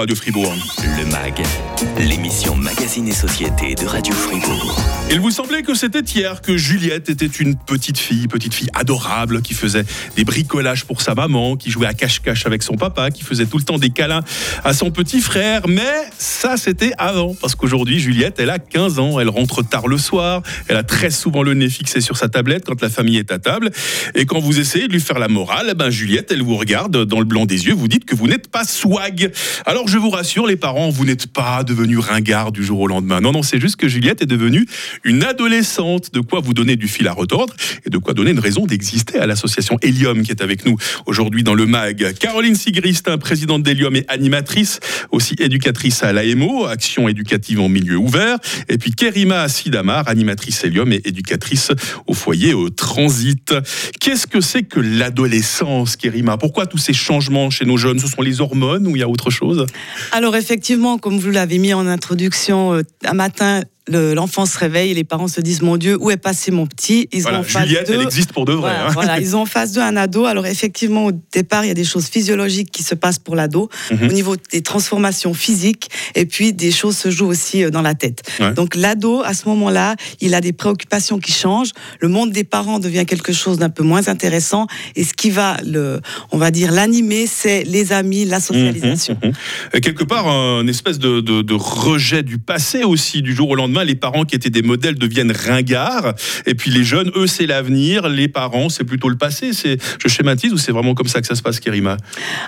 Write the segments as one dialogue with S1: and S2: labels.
S1: Radio Fribourg.
S2: Le MAG, l'émission Magazine et Société de Radio Fribourg.
S1: Il vous semblait que c'était hier que Juliette était une petite fille, petite fille adorable, qui faisait des bricolages pour sa maman, qui jouait à cache-cache avec son papa, qui faisait tout le temps des câlins à son petit frère. Mais ça, c'était avant, parce qu'aujourd'hui, Juliette, elle a 15 ans, elle rentre tard le soir, elle a très souvent le nez fixé sur sa tablette quand la famille est à table. Et quand vous essayez de lui faire la morale, eh ben Juliette, elle vous regarde dans le blanc des yeux, vous dites que vous n'êtes pas swag. Alors je vous rassure, les parents, vous n'êtes pas devenus ringards du jour au lendemain. Non, non, c'est juste que Juliette est devenue une adolescente. De quoi vous donner du fil à retordre et de quoi donner une raison d'exister à l'association Helium qui est avec nous aujourd'hui dans le MAG. Caroline Sigristin, présidente d'Helium et animatrice, aussi éducatrice à l'AMO, action éducative en milieu ouvert. Et puis Kerima Sidamar, animatrice Helium et éducatrice au foyer au transit. Qu'est-ce que c'est que l'adolescence, Kerima? Pourquoi tous ces changements chez nos jeunes? Ce sont les hormones ou il y a autre chose?
S3: Alors effectivement, comme vous l'avez mis en introduction, euh, un matin, l'enfant se réveille et les parents se disent mon Dieu où est passé mon petit?
S1: Ils ont Juliette elle existe pour de vrai
S3: hein. voilà, ils ont en face d'eux un ado. Alors effectivement au départ il y a des choses physiologiques qui se passent pour l'ado mhm. au niveau des transformations physiques et puis des choses se jouent aussi euh, dans la tête. Donc l'ado à ce moment-là il a des préoccupations qui changent. Le monde des parents devient quelque chose d'un peu moins intéressant. Et ce qui va le on va dire l'animer c'est les amis la socialisation.
S1: mhm, mhm. quelque part un espèce de, de rejet du passé aussi du jour au lendemain les parents qui étaient des modèles deviennent ringards. Et puis les jeunes, eux, c'est l'avenir. Les parents, c'est plutôt le passé. Je schématise ou c'est vraiment comme ça que ça se passe, Kerima?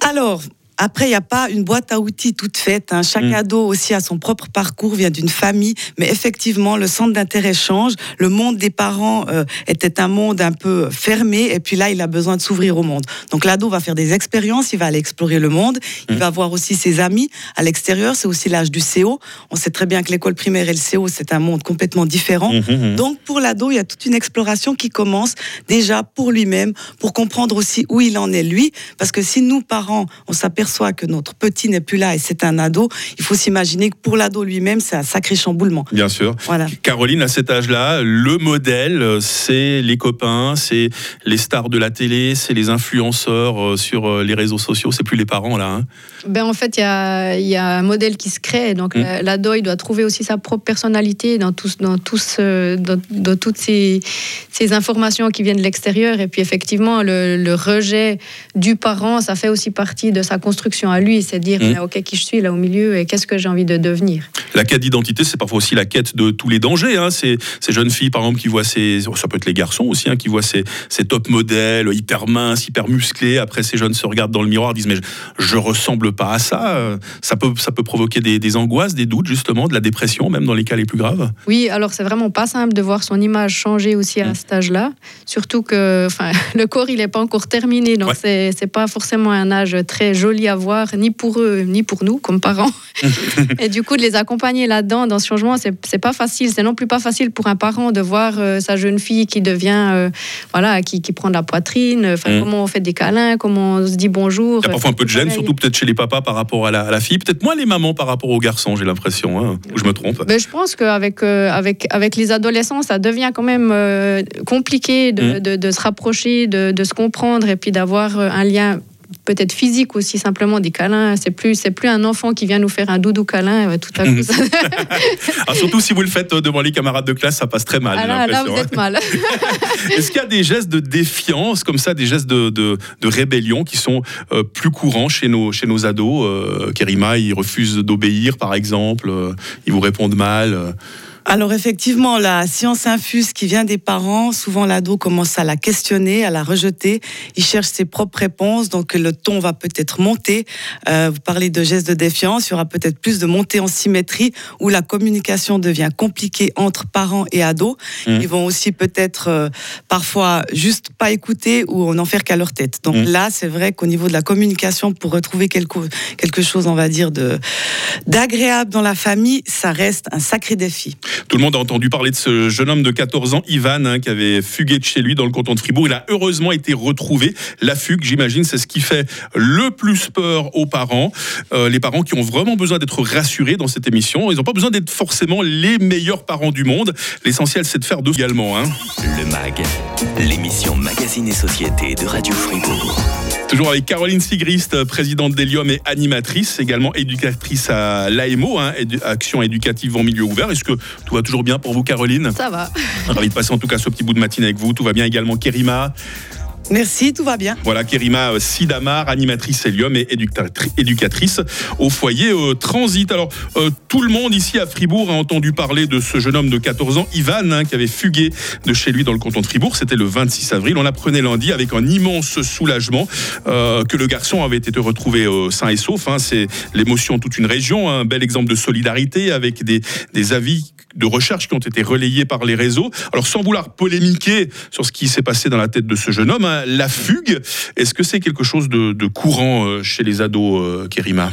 S3: Alors, après, il n'y a pas une boîte à outils toute faite. Hein. Chaque mm. ado aussi a son propre parcours, vient d'une famille. Mais effectivement, le centre d'intérêt change. Le monde des parents euh, était un monde un peu fermé. Et puis là, il a besoin de s'ouvrir au monde. Donc l'ado va faire des expériences, il va aller explorer le monde. Il mm. va voir aussi ses amis à l'extérieur. C'est aussi l'âge du CO. On sait très bien que l'école primaire et le CO, c'est un monde complètement différent. Mm, Donc pour l'ado, il y a toute une exploration qui commence déjà pour lui-même, pour comprendre aussi où il en est lui. Parce que si nous, parents, on s'aperçoit que notre petit n'est plus là et c'est un ado, il faut s'imaginer que pour l'ado lui-même, c'est un sacré chamboulement.
S1: Bien sûr. Voilà. Caroline, à cet âge-là, le modèle, c'est les copains, c'est les stars de la télé, c'est les influenceurs euh, sur euh, les réseaux sociaux, c'est plus les parents là. Hein.
S4: ben, en fait, il y, y a, un modèle qui se crée. Donc mmh. l'ado, il doit trouver aussi sa propre personnalité dans, tous, dans, tous, dans, dans toutes ces, ces, informations qui viennent de l'extérieur. Et puis effectivement, le, le rejet du parent, ça fait aussi partie de sa construction construction à lui, c'est dire mmh. ok qui je suis là au milieu et qu'est-ce que j'ai envie de devenir.
S1: La quête d'identité, c'est parfois aussi la quête de tous les dangers. Hein. Ces, ces, jeunes filles, par exemple, qui voient ces, ça peut être les garçons aussi, hein, qui voient ces, ces, top modèles hyper minces, hyper musclés. Après, ces jeunes se regardent dans le miroir, disent mais je, je ressemble pas à ça. Ça peut, ça peut provoquer des, des, angoisses, des doutes justement, de la dépression, même dans les cas les plus graves.
S4: Oui, alors c'est vraiment pas simple de voir son image changer aussi à mmh. cet âge-là. Surtout que, enfin, le corps il est pas encore terminé, donc c'est pas forcément un âge très joli à voir, ni pour eux, ni pour nous, comme parents. et du coup, de les accompagner là-dedans, dans ce changement, c'est pas facile. C'est non plus pas facile pour un parent de voir euh, sa jeune fille qui devient, euh, voilà, qui, qui, prend de la poitrine, enfin, mm. comment on fait des câlins, comment on se dit bonjour.
S1: Il y a parfois un peu de gêne, surtout peut-être chez les papas par rapport à la, fille, peut-être moins les mamans par rapport aux garçons, j'ai l'impression, hein, ou je me trompe.
S4: Mais je pense qu'avec euh, avec, avec les adolescents, ça devient quand même compliqué de, mm. de, de, se rapprocher, de, de se comprendre et puis d'avoir un lien peut-être physique aussi, simplement des câlins. C'est plus, c'est plus un enfant qui vient nous faire un doudou câlin euh, tout à coup.
S1: ah, surtout si vous le faites euh, devant les camarades de classe, ça passe très mal.
S4: Ah là, vous êtes hein. mal.
S1: Est-ce qu'il y a des gestes de défiance comme ça, des gestes de, de, rébellion qui sont euh, plus courants chez nos, chez nos ados Kerima, ils refusent d'obéir, par exemple. ils vous répondent mal.
S3: Alors effectivement, la science infuse qui vient des parents, souvent l'ado commence à la questionner, à la rejeter. Il cherche ses propres réponses, donc le ton va peut-être monter. Euh, vous parlez de gestes de défiance, il y aura peut-être plus de montée en symétrie où la communication devient compliquée entre parents et ados. Mmh. Ils vont aussi peut-être euh, parfois juste pas écouter ou n'en faire qu'à leur tête. Donc mmh. là, c'est vrai qu'au niveau de la communication, pour retrouver quelque, quelque chose, on va dire, de d'agréable dans la famille, ça reste un sacré défi.
S1: Tout le monde a entendu parler de ce jeune homme de 14 ans, Ivan, hein, qui avait fugué de chez lui dans le canton de Fribourg. Il a heureusement été retrouvé. La fugue, j'imagine, c'est ce qui fait le plus peur aux parents. Euh, les parents qui ont vraiment besoin d'être rassurés dans cette émission. Ils n'ont pas besoin d'être forcément les meilleurs parents du monde. L'essentiel, c'est de faire deux également. Hein.
S2: Le MAG, l'émission Magazine et Société de Radio Fribourg.
S1: Toujours avec Caroline Sigrist, présidente d'Elium et animatrice, également éducatrice à l'AMO, hein, Action éducative en milieu ouvert. Est-ce que tout va toujours bien pour vous, Caroline
S4: Ça va.
S1: Ravi de passer en tout cas ce petit bout de matinée avec vous. Tout va bien également, Kerima.
S3: Merci, tout va bien.
S1: Voilà, Kerima euh, Sidamar, animatrice Helium et éducatri- éducatrice au foyer euh, Transit. Alors, euh, tout le monde ici à Fribourg a entendu parler de ce jeune homme de 14 ans, Ivan, hein, qui avait fugué de chez lui dans le canton de Fribourg. C'était le 26 avril. On apprenait lundi avec un immense soulagement euh, que le garçon avait été retrouvé euh, sain et sauf. hein. C'est l'émotion de toute une région. Un bel exemple de solidarité avec des, des avis de recherche qui ont été relayés par les réseaux. Alors, sans vouloir polémiquer sur ce qui s'est passé dans la tête de ce jeune homme, hein, la fugue, est-ce que c'est quelque chose de, de courant euh, chez les ados, euh, Kerima?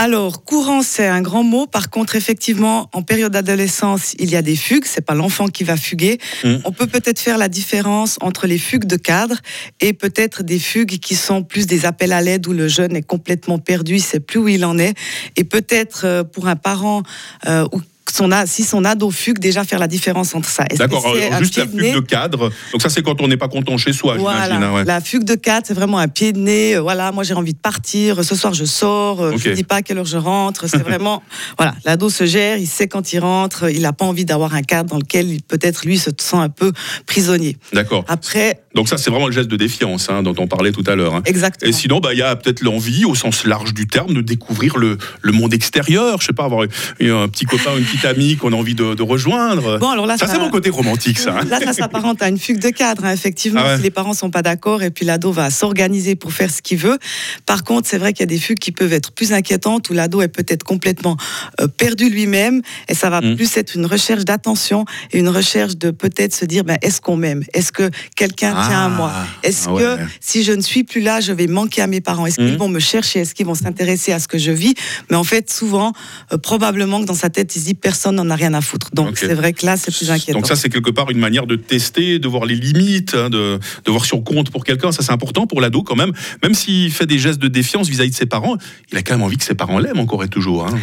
S3: Alors, courant, c'est un grand mot. Par contre, effectivement, en période d'adolescence, il y a des fugues. C'est pas l'enfant qui va fuguer.
S1: Mm.
S3: On peut peut-être faire la différence entre les fugues de cadre et peut-être des fugues qui sont plus des appels à l'aide où le jeune est complètement perdu, il sait plus où il en est. Et peut-être euh, pour un parent euh, ou son a, si son ado fugue, déjà faire la différence entre ça.
S1: D'accord, euh,
S3: un
S1: juste la
S3: de
S1: fugue de cadre. Donc ça, c'est quand on n'est pas content chez soi,
S3: Voilà,
S1: hein, ouais.
S3: la fugue de 4, c'est vraiment un pied de nez. euh, Voilà, moi j'ai envie de partir. Ce soir je sors. euh. Je ne dis pas à quelle heure je rentre. C'est vraiment, voilà, l'ado se gère. Il sait quand il rentre. Il n'a pas envie d'avoir un cadre dans lequel il- peut-être lui se sent un peu prisonnier.
S1: D'accord.
S3: Après,
S1: Donc ça, c'est vraiment le geste de défiance hein, dont on parlait tout à l'heure. hein.
S3: exactement.
S1: Et sinon, bah, il y a peut-être l'envie, au sens large du terme, de découvrir le, le monde extérieur. Je sais pas, avoir eu un petit copain, une petite amie qu'on a envie de, de rejoindre.
S3: Bon, alors là,
S1: ça, c'est mon côté romantique, ça.
S3: Là, ça s'apparente à une fugue de cadre, hein, effectivement,
S1: Ah ouais.
S3: si les parents sont pas d'accord et puis l'ado va s'organiser pour faire ce qu'il veut. Par contre, c'est vrai qu'il y a des fugues qui peuvent être plus inquiétantes où l'ado est peut-être complètement euh, perdu lui-même et ça va
S1: Mm.
S3: plus être une recherche d'attention et une recherche de peut-être se dire, ben, est-ce qu'on m'aime? Est-ce que quelqu'un tient à moi? Est-ce
S1: ah ouais.
S3: que si je ne suis plus là, je vais manquer à mes parents? Est-ce qu'ils
S1: Mhm.
S3: vont me chercher? Est-ce qu'ils vont s'intéresser à ce que je vis? Mais en fait, souvent, euh, probablement que dans sa tête, il se dit personne n'en a rien à foutre. Donc c'est vrai que là, c'est plus inquiétant.
S1: Donc ça, c'est quelque part une manière de tester, de voir les limites, hein, de, de voir on compte pour quelqu'un. Ça, c'est important pour l'ado quand même. Même s'il fait des gestes de défiance vis-à-vis de ses parents, il a quand même envie que ses parents l'aiment encore et toujours. hein.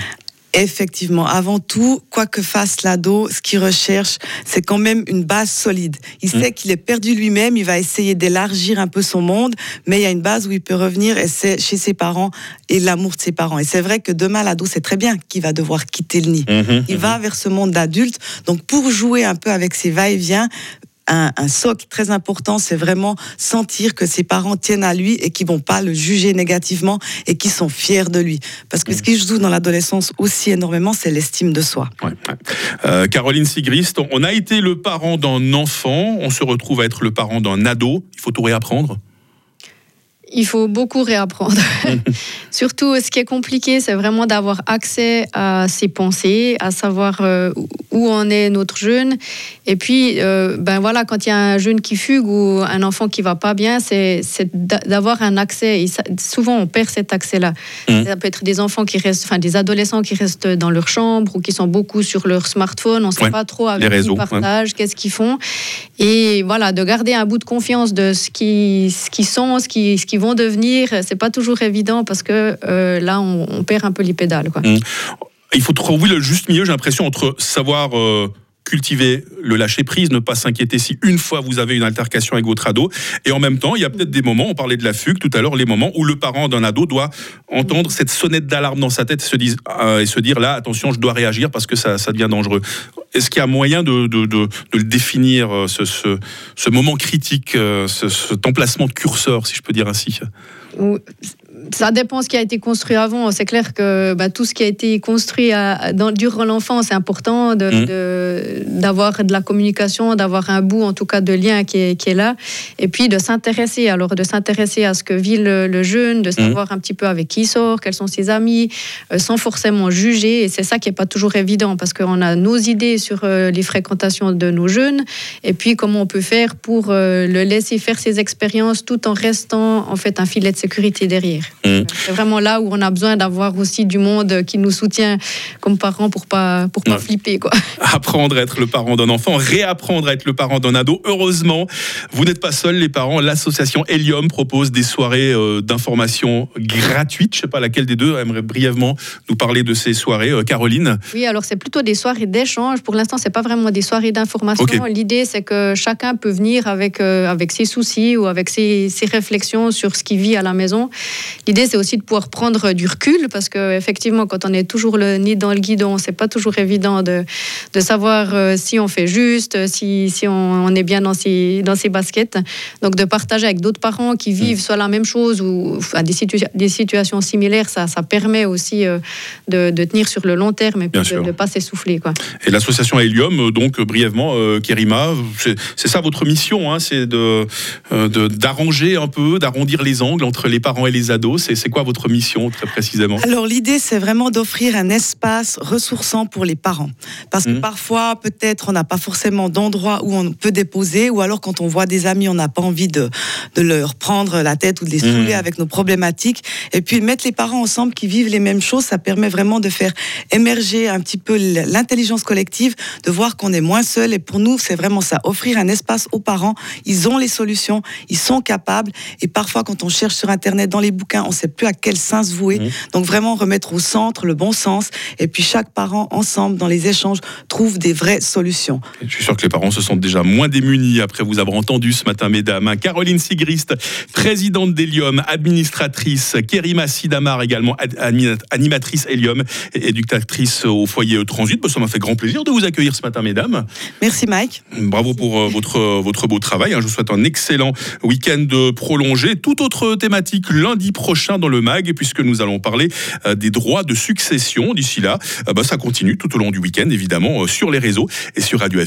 S3: Effectivement, avant tout, quoi que fasse l'ado, ce qu'il recherche, c'est quand même une base solide. Il
S1: Mm.
S3: sait qu'il est perdu lui-même, il va essayer d'élargir un peu son monde, mais il y a une base où il peut revenir et c'est chez ses parents et l'amour de ses parents. Et c'est vrai que demain, l'ado sait très bien qu'il va devoir quitter le nid.
S1: Mhm,
S3: Il va vers ce monde d'adulte. Donc, pour jouer un peu avec ses va-et-vient, un, un socle très important, c'est vraiment sentir que ses parents tiennent à lui et qu'ils vont pas le juger négativement et qu'ils sont fiers de lui. Parce que ce qui joue dans l'adolescence aussi énormément, c'est l'estime de soi.
S1: Euh, Caroline Sigrist, on a été le parent d'un enfant, on se retrouve à être le parent d'un ado. Il faut tout réapprendre.
S4: Il faut beaucoup réapprendre. Surtout, ce qui est compliqué, c'est vraiment d'avoir accès à ses pensées, à savoir euh, où en est notre jeune. Et puis, euh, ben voilà, quand il y a un jeune qui fugue ou un enfant qui va pas bien, c'est c'est d'a- d'avoir un accès. Et ça- souvent, on perd cet accès-là.
S1: Mhm.
S4: Ça peut être des enfants qui restent, enfin des adolescents qui restent dans leur chambre ou qui sont beaucoup sur leur smartphone. On ne sait
S1: Ouais,
S4: pas trop avec
S1: les
S4: qui
S1: réseaux, ouais.
S4: partagent, qu'est-ce qu'ils font. Et voilà, de garder un bout de confiance de ce qu'ils ce qu'ils sont, ce qu'ils ce vont devenir, c'est pas toujours évident parce que euh, là, on, perd un peu les pédales. Quoi.
S1: Il faut trouver le juste milieu, j'ai l'impression, entre savoir euh, cultiver le lâcher prise, ne pas s'inquiéter si une fois vous avez une altercation avec votre ado, et en même temps, il y a peut-être des moments, on parlait de la fugue tout à l'heure, les moments où le parent d'un ado doit entendre cette sonnette d'alarme dans sa tête et se, euh, dire là, attention, je dois réagir parce que ça, devient dangereux. Est-ce qu'il y a moyen de, le définir, euh, ce, moment critique, euh, ce- cet emplacement de curseur, si je peux dire ainsi?
S4: Ça dépend ce qui a été construit avant. C'est clair que bah, tout ce qui a été construit à- dans, durant l'enfance, c'est important de-
S1: Mhm.
S4: de- d'avoir de, la communication, d'avoir un bout en tout cas de lien qui est, qui est là. Et puis de s'intéresser, alors de s'intéresser à ce que vit le, le jeune, de savoir un petit peu avec qui il sort, quels sont ses amis, euh, sans forcément juger. Et c'est ça qui n'est pas toujours évident parce qu'on a nos idées sur euh, les fréquentations de nos jeunes et puis comment on peut faire pour euh, le laisser faire ses expériences tout en restant en fait un filet de sécurité derrière.
S1: Mmh.
S4: C'est vraiment là où on a besoin d'avoir aussi du monde qui nous soutient comme parents pour pas pour pas
S1: Ouais.
S4: flipper quoi.
S1: Apprendre à être le parent d'un enfant, réapprendre à être le parent d'un ado. Heureusement, vous n'êtes pas seuls, les parents. L'association Helium propose des soirées euh, d'information gratuites. Je sais pas laquelle des deux aimerait brièvement nous parler de ces soirées. Euh, Caroline
S4: Oui, alors c'est plutôt des soirées d'échange. Pour l'instant, c'est pas vraiment des soirées d'information. L'idée, c'est que chacun peut venir avec, euh, avec ses soucis ou avec ses, ses réflexions sur ce qu'il vit à la maison. L'idée, c'est aussi de pouvoir prendre du recul parce que effectivement, quand on est toujours le nez dans le guidon, c'est pas toujours évident de, de savoir euh, si on fait juste, si, si on, on est bien dans ses, dans ses baskets. Donc, de partager avec d'autres parents qui
S1: Mm.
S4: vivent soit la même chose ou des, situa- des situations similaires, ça, ça permet aussi euh, de, de tenir sur le long terme et puis de ne pas s'essouffler.
S1: Et l'association Helium, euh, donc euh, brièvement, euh, Kerima, c'est ça votre mission, hein, c'est de euh, de- d'arranger un peu, d'arrondir les angles entre les parents et les ados. C'est c'est quoi votre mission très précisément?
S3: Alors l'idée, c'est vraiment d'offrir un espace ressourçant pour les parents. Parce que
S1: Mhm.
S3: parfois, peut-être, on n'a pas forcément d'endroit où on peut déposer, ou alors quand on voit des amis, on n'a pas envie de, de leur prendre la tête ou de les
S1: Mhm.
S3: saouler avec nos problématiques. Et puis mettre les parents ensemble qui vivent les mêmes choses, ça permet vraiment de faire émerger un petit peu l'intelligence collective, de voir qu'on est moins seul. Et pour nous, c'est vraiment ça, offrir un espace aux parents. Ils ont les solutions, ils sont capables. Et parfois, quand on cherche sur Internet, dans les bouquins, on ne sait plus à quel sens se vouer.
S1: Mhm.
S3: Donc vraiment remettre au centre le bon sens. Et puis chaque parent, ensemble, dans les échanges, trouve des vraies solutions.
S1: Je suis sûr que les parents se sentent déjà moins démunis après vous avoir entendu ce matin, mesdames. Caroline Sigrist, présidente d'Helium, administratrice. Kerima Sidamar, également animatrice Helium, et éducatrice au foyer Transit. Bah, ça m'a fait grand plaisir de vous accueillir ce matin, mesdames.
S3: Merci Mike.
S1: Bravo pour euh, votre, euh, votre beau travail. hein. Je vous souhaite un excellent week-end prolongé. Toute autre thématique lundi prochain dans le MAG, puisque nous allons parler euh, des droits de succession. D'ici là, euh, bah, ça continue tout au long du week-end, évidemment, euh, sur les réseaux et sur Radio